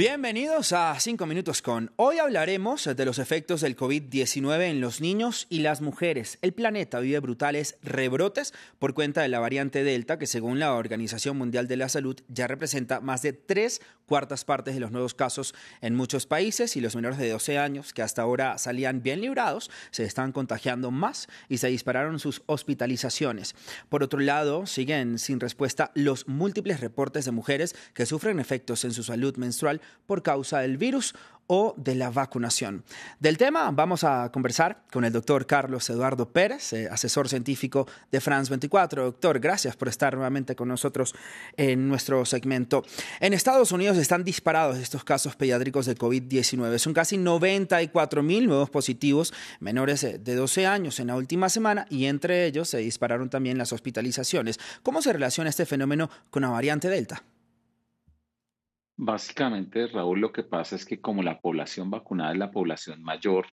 Bienvenidos a 5 minutos con. Hoy hablaremos de los efectos del COVID-19 en los niños y las mujeres. El planeta vive brutales rebrotes por cuenta de la variante Delta, que según la Organización Mundial de la Salud ya representa más de tres cuartas partes de los nuevos casos en muchos países y los menores de 12 años, que hasta ahora salían bien librados, se están contagiando más y se dispararon sus hospitalizaciones. Por otro lado, siguen sin respuesta los múltiples reportes de mujeres que sufren efectos en su salud menstrual por causa del virus o de la vacunación. Del tema vamos a conversar con el doctor Carlos Eduardo Pérez, eh, asesor científico de France 24. Doctor, gracias por estar nuevamente con nosotros en nuestro segmento. En Estados Unidos están disparados estos casos pediátricos de COVID-19. Son casi 94 mil nuevos positivos menores de 12 años en la última semana y entre ellos se dispararon también las hospitalizaciones. ¿Cómo se relaciona este fenómeno con la variante Delta? Básicamente, Raúl, lo que pasa es que como la población vacunada es la población mayor,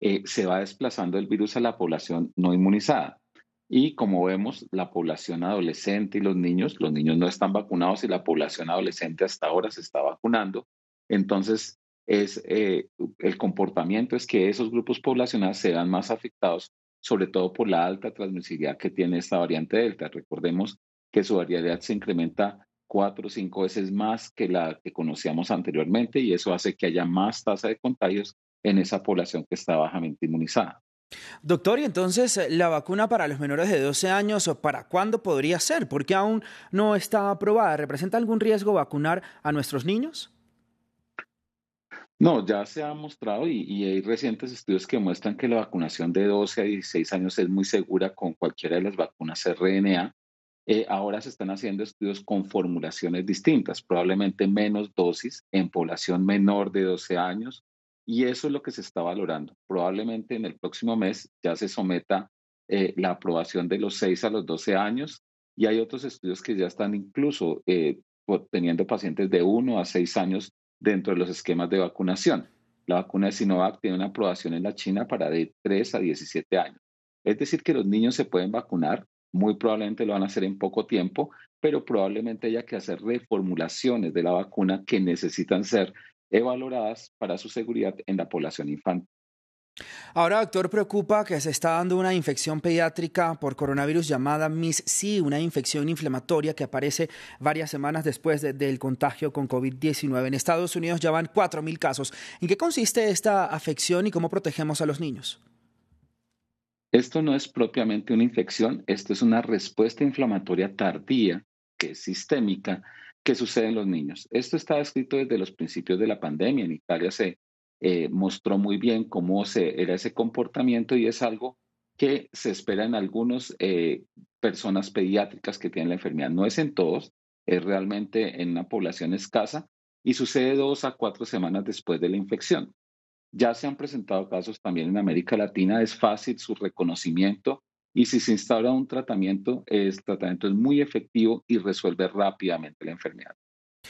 eh, se va desplazando el virus a la población no inmunizada. Y como vemos, la población adolescente y los niños, los niños no están vacunados y la población adolescente hasta ahora se está vacunando. Entonces, es, eh, el comportamiento es que esos grupos poblacionales sean más afectados, sobre todo por la alta transmisibilidad que tiene esta variante Delta. Recordemos que su variabilidad se incrementa cuatro o cinco veces más que la que conocíamos anteriormente y eso hace que haya más tasa de contagios en esa población que está bajamente inmunizada. Doctor, y entonces eh, la vacuna para los menores de 12 años, ¿para cuándo podría ser? Porque aún no está aprobada. ¿Representa algún riesgo vacunar a nuestros niños? No, ya se ha mostrado y, y, hay recientes estudios que muestran que la vacunación de 12 a 16 años es muy segura con cualquiera de las vacunas RNA. Eh, ahora se están haciendo estudios con formulaciones distintas, probablemente menos dosis en población menor de 12 años, y eso es lo que se está valorando. Probablemente en el próximo mes ya se someta eh, la aprobación de los 6 a los 12 años, y hay otros estudios que ya están incluso eh, teniendo pacientes de 1 a 6 años dentro de los esquemas de vacunación. La vacuna de Sinovac tiene una aprobación en la China para de 3 a 17 años. Es decir, que los niños se pueden vacunar muy probablemente lo van a hacer en poco tiempo, pero probablemente haya que hacer reformulaciones de la vacuna que necesitan ser evaluadas para su seguridad en la población infantil. Ahora, doctor, preocupa que se está dando una infección pediátrica por coronavirus llamada MIS-C, una infección inflamatoria que aparece varias semanas después del contagio con COVID-19. En Estados Unidos ya van 4.000 casos. ¿En qué consiste esta afección y cómo protegemos a los niños? Esto no es propiamente una infección, esto es una respuesta inflamatoria tardía, que es sistémica, que sucede en los niños. Esto está escrito desde los principios de la pandemia. En Italia se eh, mostró muy bien cómo se, era ese comportamiento y es algo que se espera en algunas eh, personas pediátricas que tienen la enfermedad. No es en todos, es realmente en una población escasa y sucede dos a cuatro semanas después de la infección. Ya se han presentado casos también en América Latina, es fácil su reconocimiento y si se instaura un tratamiento, el tratamiento es muy efectivo y resuelve rápidamente la enfermedad.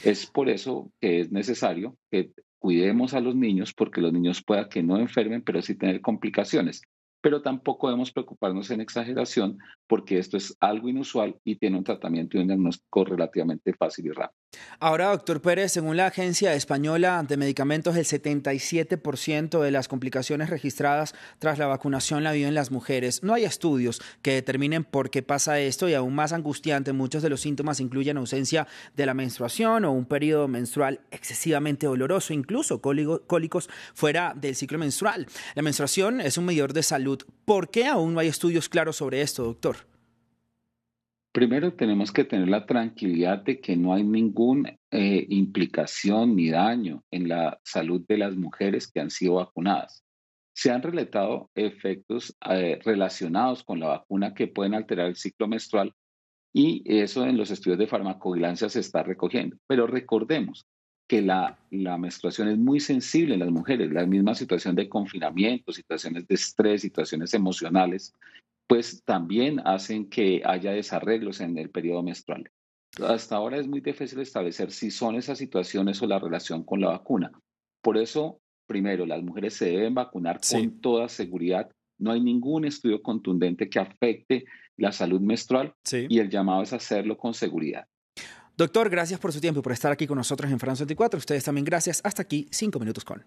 Es por eso que es necesario que cuidemos a los niños porque los niños puedan que no enfermen, pero sí tener complicaciones pero tampoco debemos preocuparnos en exageración porque esto es algo inusual y tiene un tratamiento y un diagnóstico relativamente fácil y rápido. Ahora, doctor Pérez, según la Agencia Española de Medicamentos, el 77% de las complicaciones registradas tras la vacunación la viven las mujeres. No hay estudios que determinen por qué pasa esto y aún más angustiante, muchos de los síntomas incluyen ausencia de la menstruación o un periodo menstrual excesivamente doloroso, incluso cólicos fuera del ciclo menstrual. La menstruación es un medidor de salud ¿Por qué aún no hay estudios claros sobre esto, doctor? Primero tenemos que tener la tranquilidad de que no hay ninguna eh, implicación ni daño en la salud de las mujeres que han sido vacunadas. Se han relatado efectos eh, relacionados con la vacuna que pueden alterar el ciclo menstrual y eso en los estudios de farmacovigilancia se está recogiendo. Pero recordemos que la, la, menstruación es muy sensible en las mujeres, la misma situación de confinamiento, situaciones de estrés, situaciones emocionales, pues también hacen que haya desarreglos en el periodo menstrual. Hasta ahora es muy difícil establecer si son esas situaciones o la relación con la vacuna. Por eso, primero, las mujeres se deben vacunar con toda seguridad. No hay ningún estudio contundente que afecte la salud menstrual y el llamado es hacerlo con seguridad. Doctor, gracias por su tiempo y por estar aquí con nosotros en France 24. Ustedes también gracias. Hasta aquí, cinco minutos con.